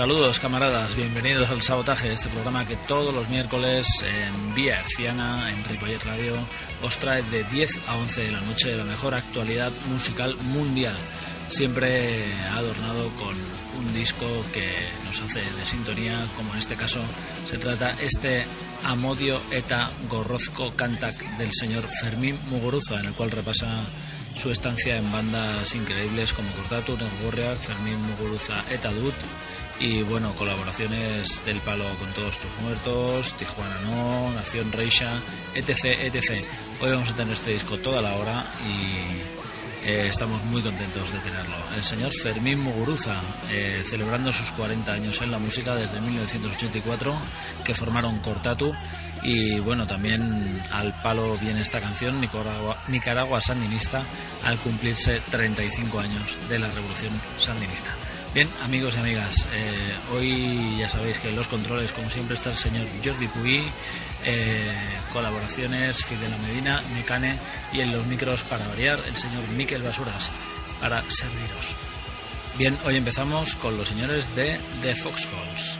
Saludos camaradas, bienvenidos al Sabotaje, este programa que todos los miércoles en Vía Herciana, en Ripollet Radio, os trae de 10 a 11 de la noche la mejor actualidad musical mundial, siempre adornado con un disco que nos hace de sintonía, como en este caso se trata este Amodio eta Gorrozco Cantac del señor Fermín Muguruza, en el cual repasa su estancia en bandas increíbles como Cortatu, Nergorriak, Fermín Muguruza eta Dut y bueno, colaboraciones del palo con todos tus muertos, Tijuana No, Nación Reisha, etc, etc. Hoy vamos a tener este disco toda la hora y eh, estamos muy contentos de tenerlo. El señor Fermín Muguruza, eh, celebrando sus 40 años en la música desde 1984, que formaron Cortatu. Y bueno, también al palo viene esta canción, Nicaragua, Nicaragua Sandinista, al cumplirse 35 años de la Revolución Sandinista. Bien, amigos y amigas, eh, hoy ya sabéis que en los controles, como siempre, está el señor Jordi Puy, eh, colaboraciones Fidel Medina, Mecane y en los micros para variar el señor Miquel Basuras para serviros. Bien, hoy empezamos con los señores de The Foxholes.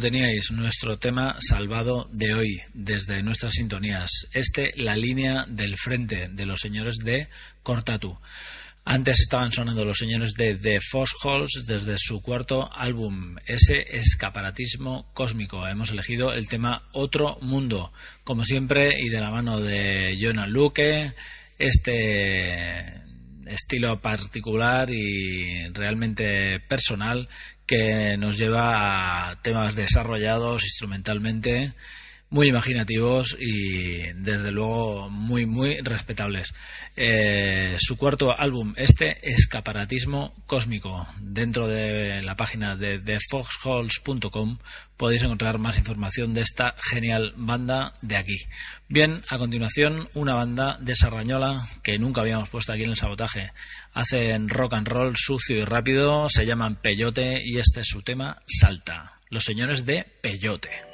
Teníais, nuestro tema salvado de hoy, desde nuestras sintonías. Este, la línea del frente de los señores de Cortatu. Antes estaban sonando los señores de The Foxholes desde su cuarto álbum, ese escaparatismo cósmico. Hemos elegido el tema Otro Mundo, como siempre, y de la mano de Jonah Luque, este estilo particular y realmente personal que nos lleva a temas desarrollados instrumentalmente muy imaginativos y desde luego muy muy respetables. Eh, su cuarto álbum, este escaparatismo cósmico, dentro de la página de thefoxholes.com podéis encontrar más información de esta genial banda de aquí. Bien, a continuación una banda de Sarrañola que nunca habíamos puesto aquí en el sabotaje. Hacen rock and roll sucio y rápido, se llaman Peyote y este es su tema Salta. Los señores de Peyote.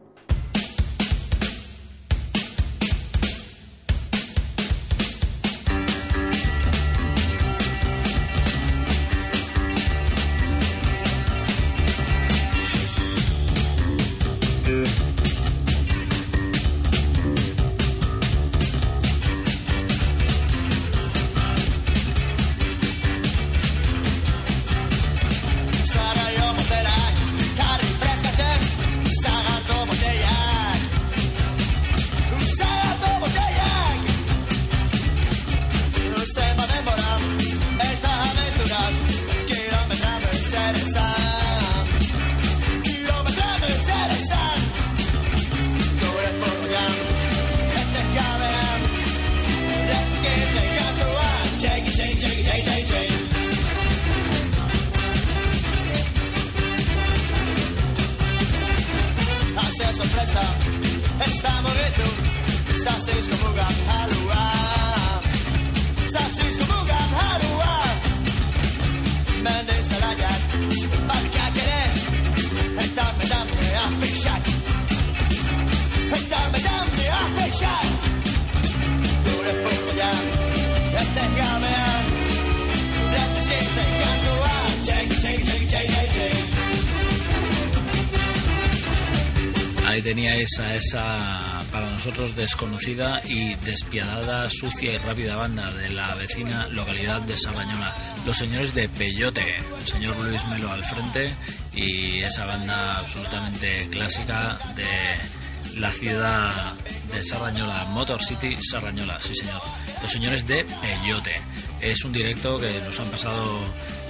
Esa, para nosotros, desconocida y despiadada, sucia y rápida banda de la vecina localidad de Sarrañola. Los señores de Peyote, el señor Luis Melo al frente y esa banda absolutamente clásica de la ciudad de Sarrañola, Motor City Sarrañola, sí señor. Los señores de Peyote. Es un directo que nos han pasado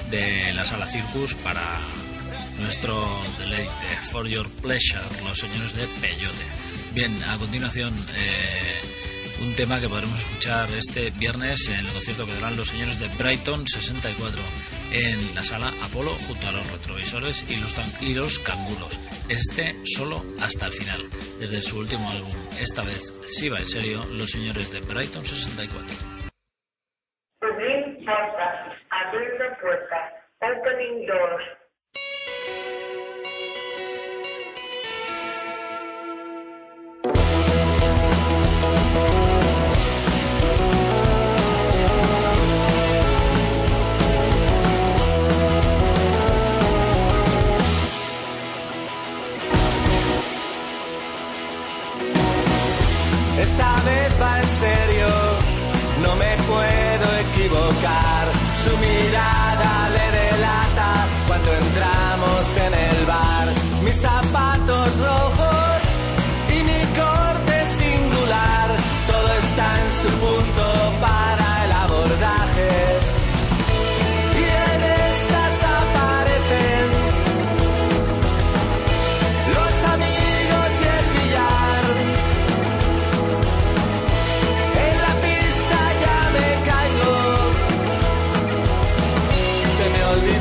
de la sala Circus para nuestro deleite, For Your Pleasure, los señores de Peyote. Bien, a continuación, eh, un tema que podremos escuchar este viernes en el concierto que darán los señores de Brighton 64 en la sala Apolo junto a los retrovisores y los, y los. Este solo hasta el final, desde su último álbum. Esta vez, si va en serio, los señores de Brighton 64. Abrir puertas, abriendo puertas, opening doors.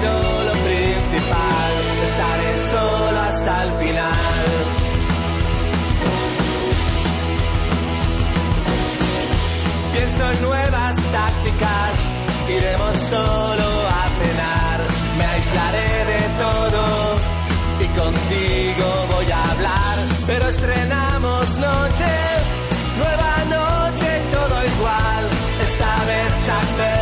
Olvidó lo principal. Estaré solo hasta el final. Pienso en nuevas tácticas. Iremos solo a cenar. Me aislaré de todo. Y contigo voy a hablar. Pero estrenamos noche. Nueva noche todo igual. Esta vez Chuck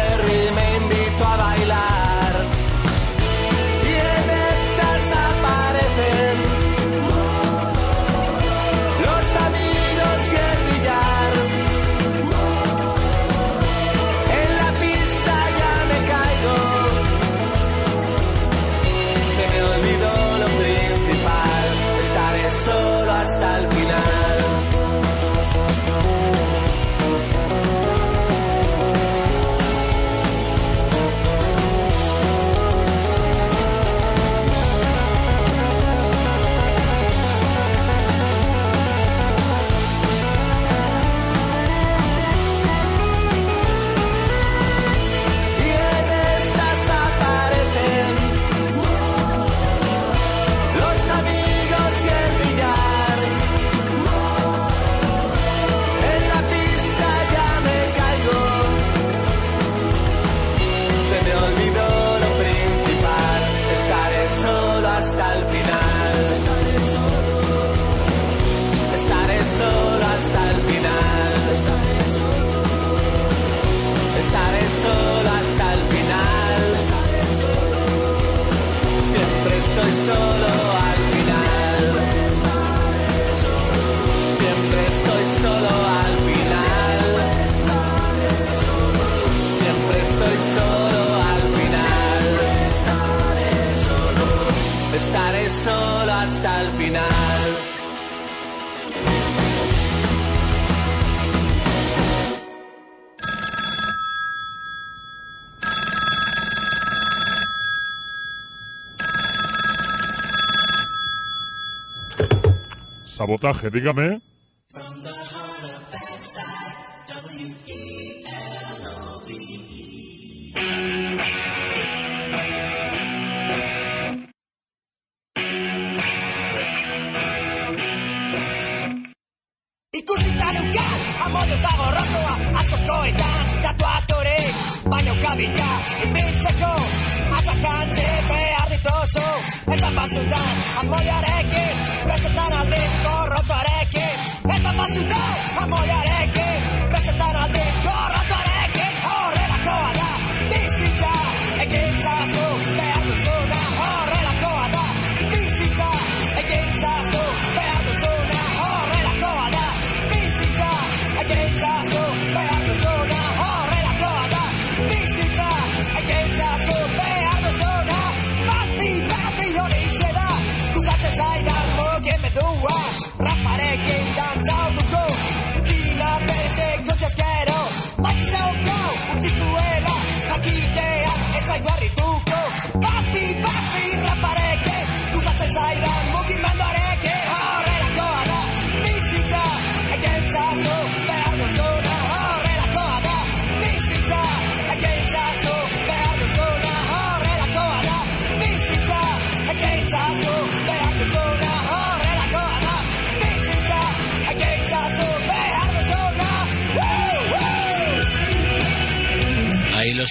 Dígame.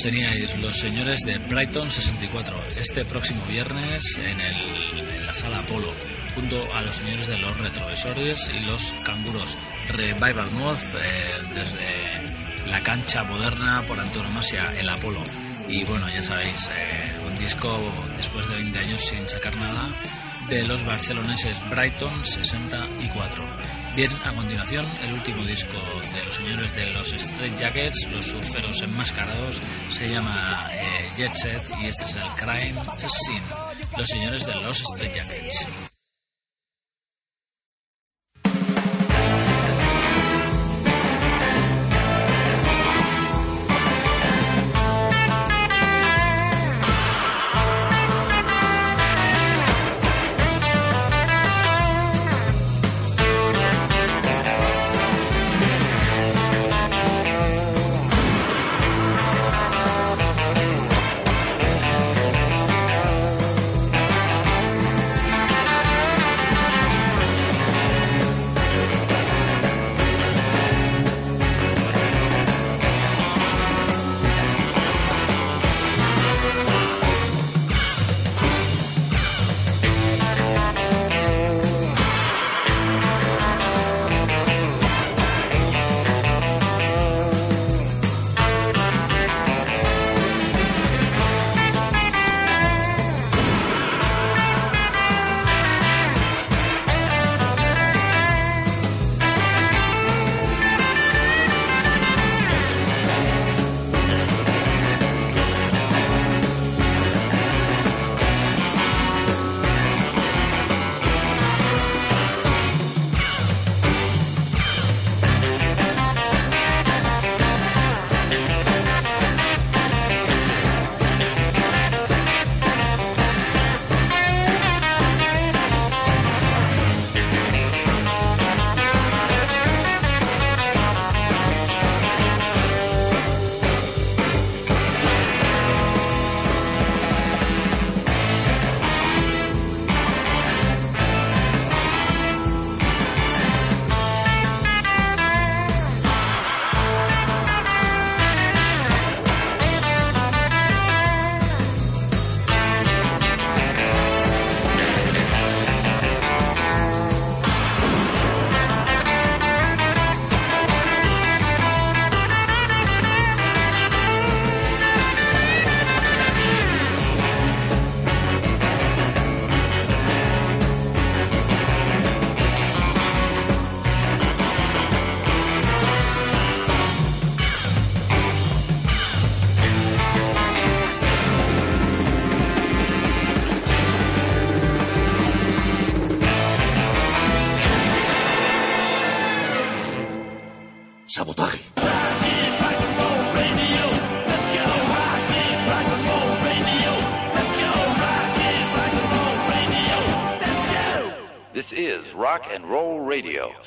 Teníais, los señores de Brighton 64, este próximo viernes en, el, en la sala Apolo, junto a los señores de los retrovisores y los canguros. Revival Mod eh, desde la cancha moderna por antonomasia, el Apolo. Y bueno, ya sabéis, eh, un disco después de 20 años sin sacar nada de los barceloneses Brighton 64. Bien, a continuación, el último disco de los señores de los Straight Jackets, los surferos enmascarados, se llama eh, Jet Set y este es el Crime Scene. Los señores de los Straight Jackets.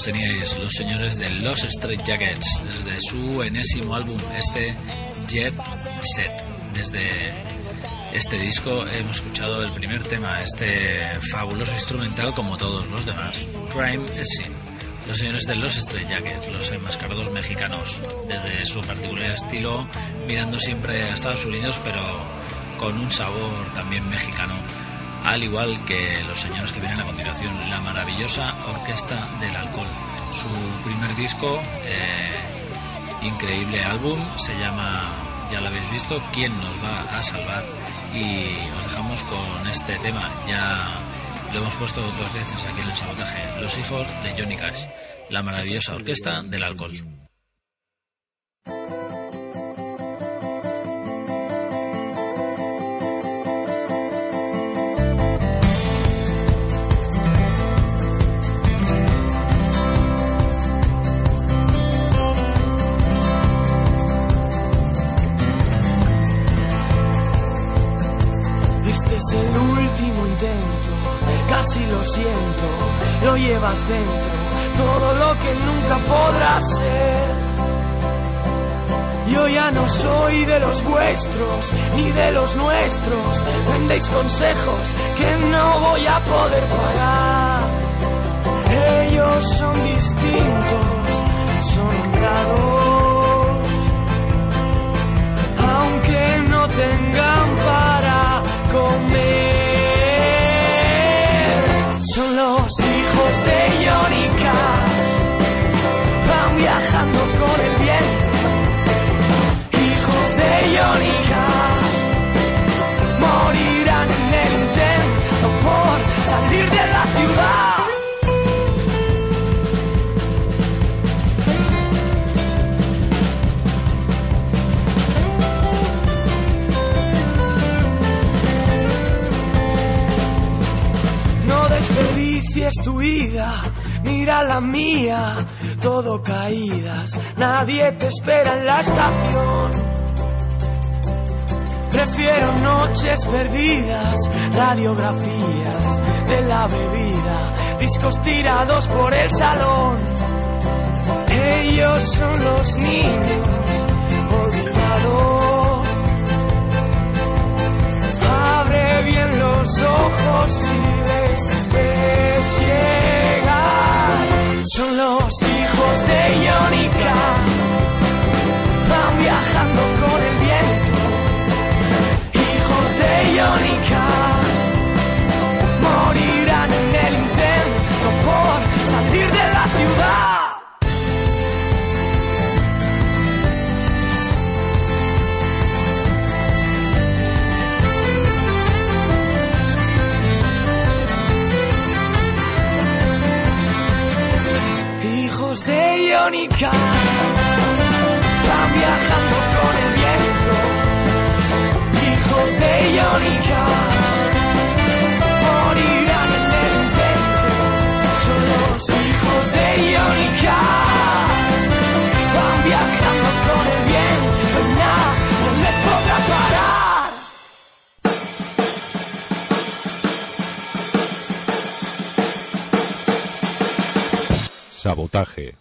Los teníais, los señores de Los Straight Jackets, desde su enésimo álbum, este Jet Set. Desde este disco hemos escuchado el primer tema, este fabuloso instrumental como todos los demás, Crime Scene. Los señores de Los Straight Jackets, los enmascarados mexicanos, desde su particular estilo, mirando siempre a Estados Unidos, pero con un sabor también mexicano al igual que los señores que vienen a continuación, la maravillosa Orquesta del Alcohol. Su primer disco, eh, increíble álbum, se llama, ya lo habéis visto, ¿Quién nos va a salvar? Y os dejamos con este tema, ya lo hemos puesto otras veces aquí en el sabotaje, Los hijos de Johnny Cash, la maravillosa Orquesta del Alcohol. Casi lo siento, lo llevas dentro, todo lo que nunca podrás ser. Yo ya no soy de los vuestros, ni de los nuestros, vendéis consejos que no voy a poder pagar. Ellos son distintos, son honrados, aunque no tengan tu vida, mira la mía, todo caídas, nadie te espera en la estación. Prefiero noches perdidas, radiografías de la bebida, discos tirados por el salón. Ellos son los niños olvidados. Abre bien los ojos si les llegar. Son los hijos de Cash. Van viajando con el viento. Hijos de Johnny crónica van viajando con el viento, hijos de Iónica. Morirán en el intento, son los hijos de Iónica. Van viajando con el viento, nada no les podrá parar. Sabotaje.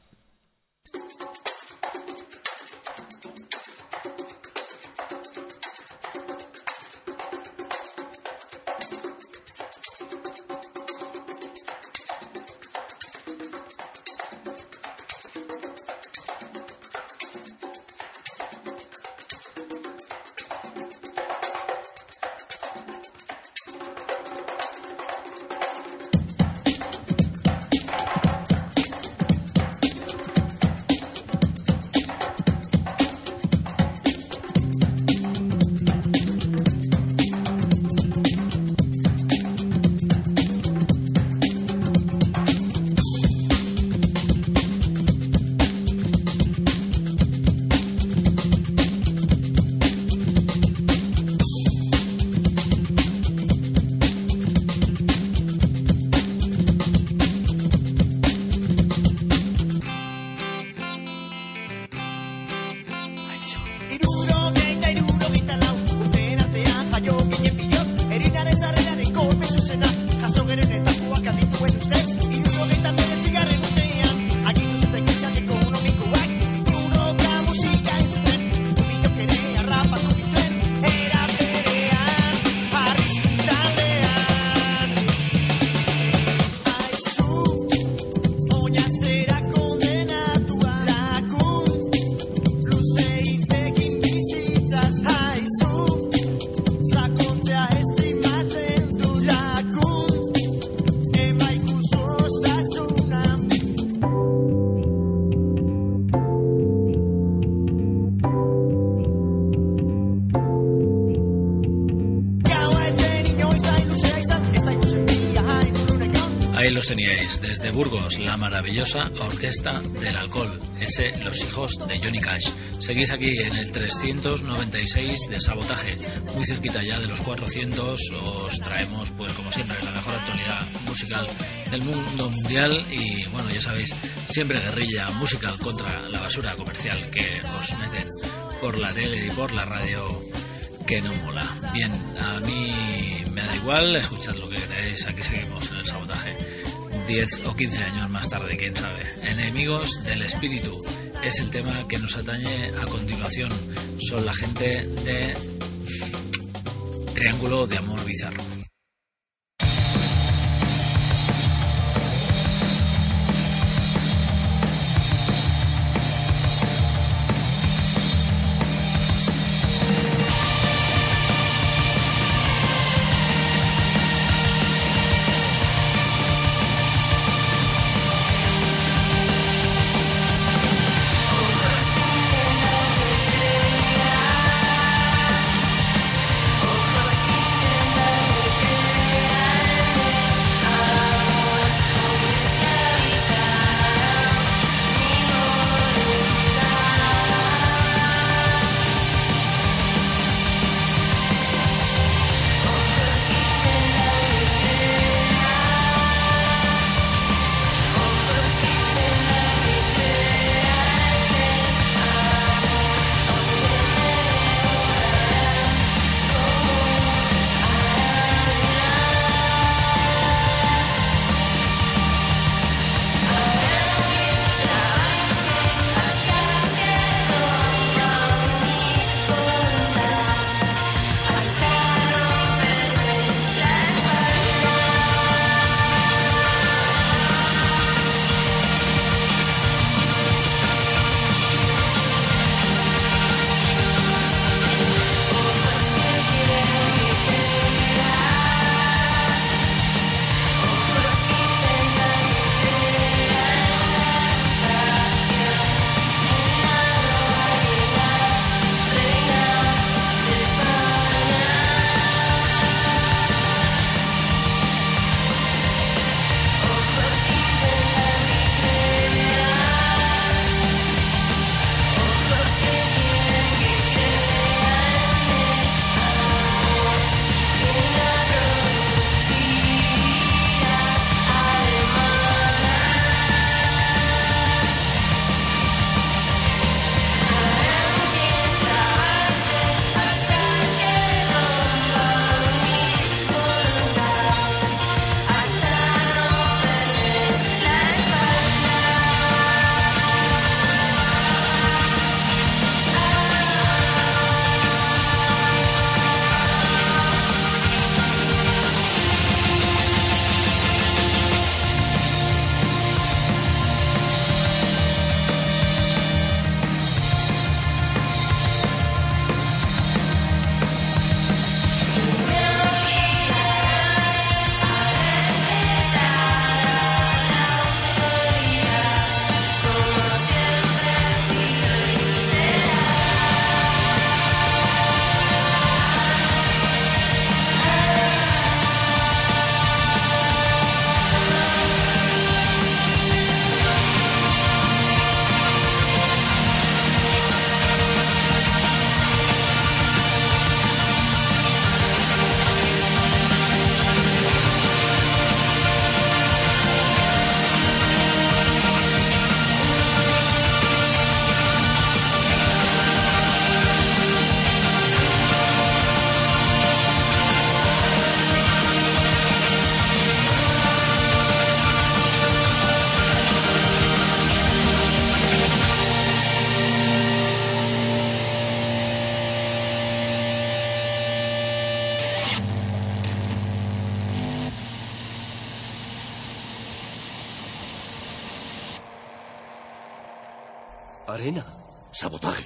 Burgos, la maravillosa Orquesta del Alcohol, ese Los Hijos de Johnny Cash. Seguís aquí en el 396 de Sabotaje, muy cerquita ya de los 400, os traemos, pues como siempre, la mejor actualidad musical del mundo mundial y, bueno, ya sabéis, siempre guerrilla musical contra la basura comercial que os meten por la tele y por la radio que no mola. Bien, a mí me da igual, escuchad lo que queráis, aquí seguimos. 10 o 15 años más tarde, quién sabe. Enemigos del espíritu es el tema que nos atañe a continuación. Son la gente de Triángulo de Amor Bizarro. Arena. Sabotaje.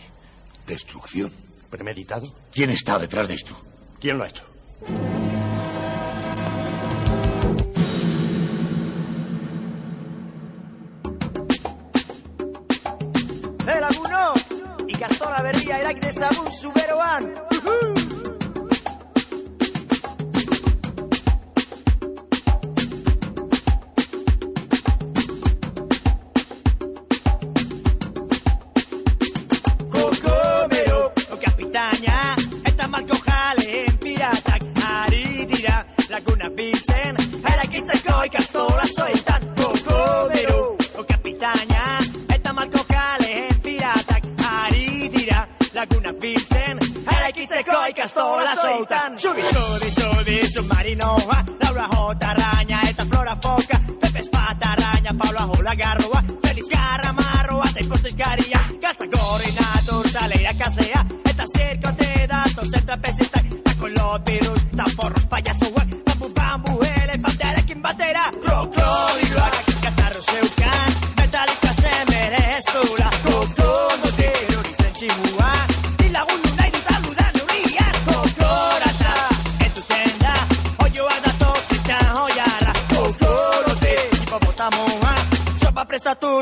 Destrucción. ¿Premeditado? ¿Quién está detrás de esto? ¿Quién lo ha hecho? ¡Eh, laguno! Ikastola berria eraik dezagun zuberoan! Uhu!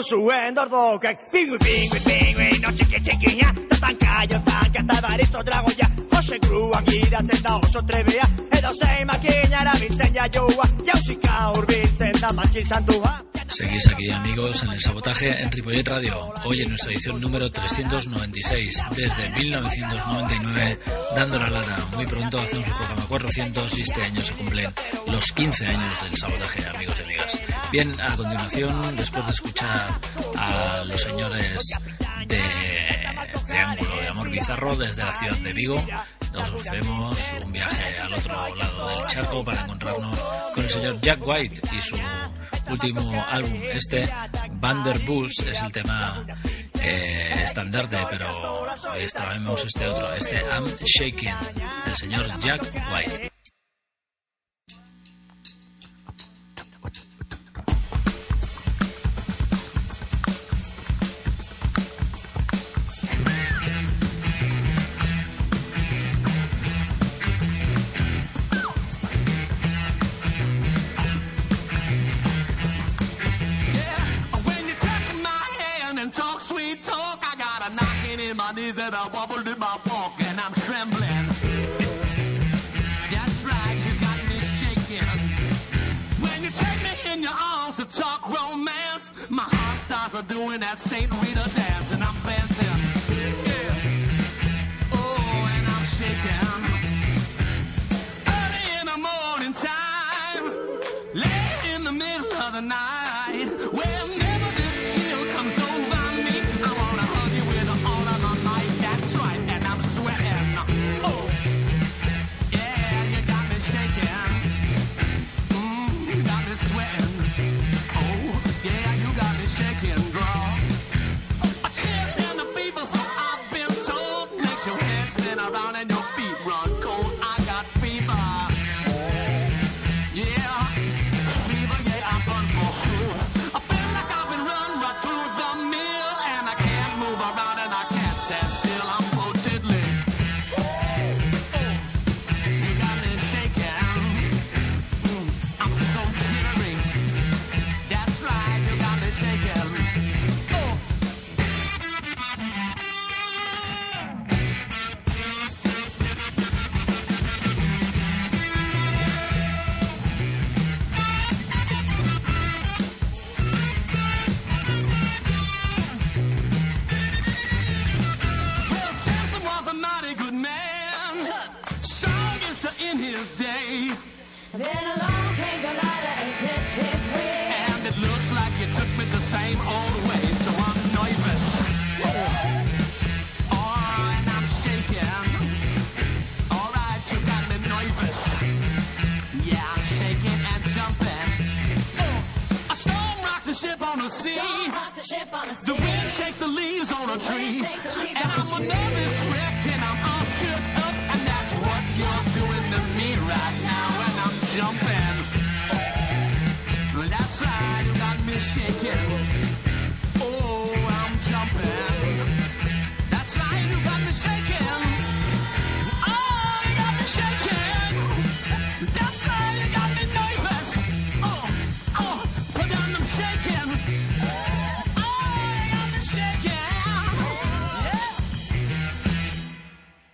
su wei andar to kai fingue fingue fingue wei not you get it in ya ta ta ja ta ta baristo dragoya os e grua gui da sen dao os atrebea e dosei maquina rabin seña joua ya usika orbin Seguís aquí, amigos, en el sabotaje en Ripollet Radio. Hoy en nuestra edición número 396, desde 1999, dando la lata. Muy pronto hacemos el programa 400 y este año se cumplen los 15 años del sabotaje, amigos y amigas. Bien, a continuación, después de escuchar a los señores de Triángulo de Amor Bizarro desde la ciudad de Vigo, nos ofrecemos un viaje al otro lado del charco para encontrarnos con el señor Jack White y su último álbum. Este, Vanderbush, es el tema eh, estandarte, pero extraemos este otro, este I'm Shaking, del señor Jack White. In my knees wobble in my walk, and I'm trembling. That's right, you got me shaking. When you take me in your arms to talk romance, my heart starts a doing that Saint Rita dance, and I'm dancing. Yeah. Oh, and I'm shaking. Early in the morning time, late in the middle of the night, whenever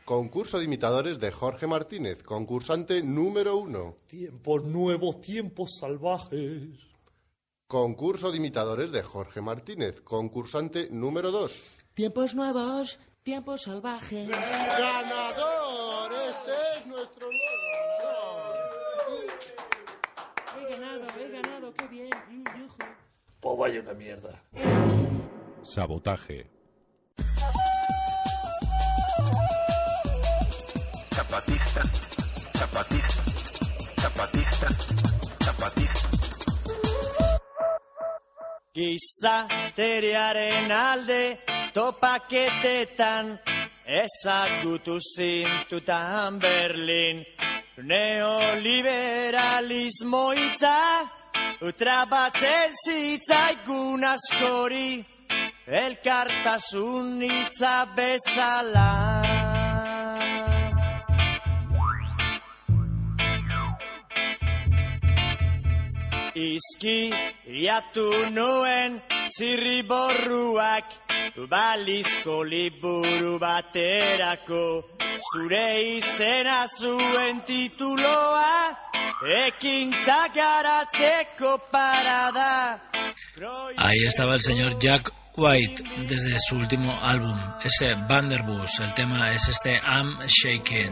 Concurso de imitadores de Jorge Martínez, concursante número uno. Tiempos nuevos, tiempos salvajes. Concurso de imitadores de Jorge Martínez, concursante número dos. Tiempos nuevos, tiempos salvajes. ¡Ganador! Este es nuestro He ganado, he ganado, qué bien. Mm, yujú. Pues vaya una mierda. Sabotaje. Zapatista, Gizateriaren alde topaketetan ezagutu zintutan Berlin. Neoliberalismo hitza utrabatzen zitzaigun askori. Elkartasun hitza bezala Izki iriatu nuen zirriborruak Balizko liburu baterako. Zure izena zuen tituloa Ekintza garatzeko parada. Ahí estaba el señor Jack White desde su último álbum, ese Vanderbus. El tema es este I'm Shaken.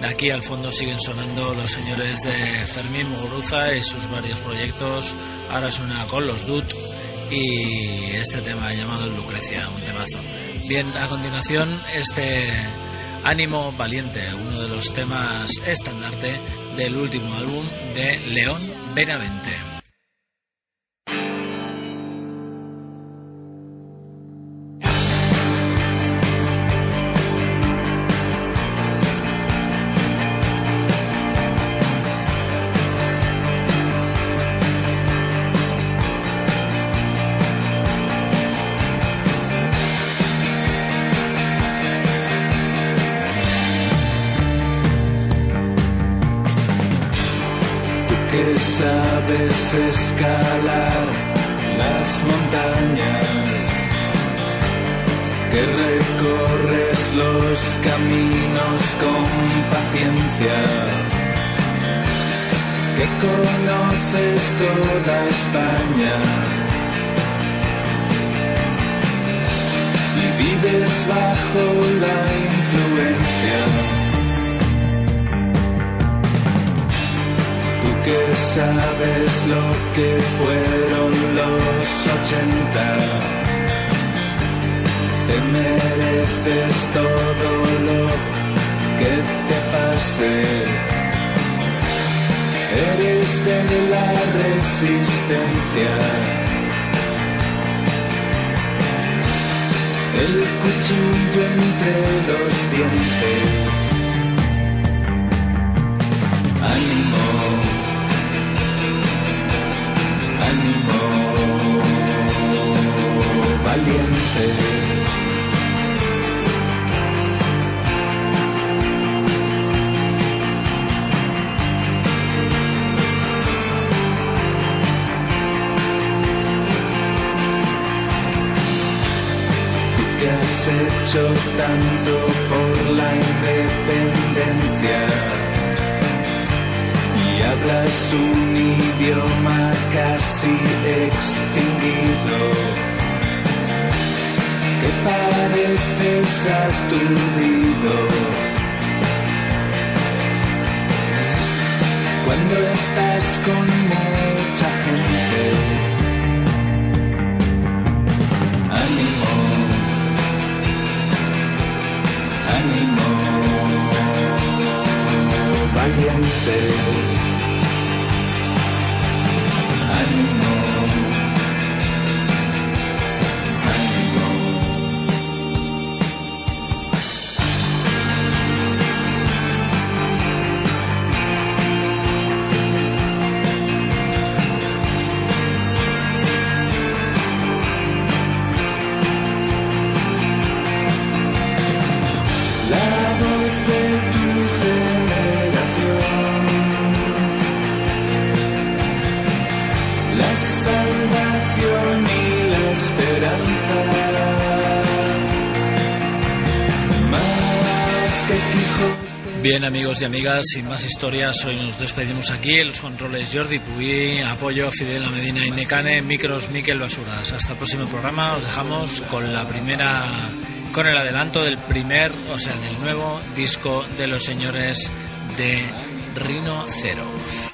De aquí al fondo siguen sonando los señores de Fermín Muguruza y sus varios proyectos. Ahora suena con los Dut y este tema llamado Lucrecia, un temazo. Bien, a continuación este Ánimo Valiente, uno de los temas estandarte del último álbum de León Benavente. Eres de la resistencia. El cuchillo entre los dientes. Ánimo, ánimo, valiente. Has hecho tanto por la independencia y hablas un idioma casi extinguido que pareces aturdido cuando estás con mucha gente. Ánimo, valiente. Bien, amigos y amigas, sin más historias, hoy nos despedimos aquí. Los controles Jordi Puy, apoyo a Fidel Medina y Necane, micros Miquel Basuras. Hasta el próximo programa, os dejamos con la primera, con el adelanto del primer, o sea, del nuevo disco de los señores de Rinoceros.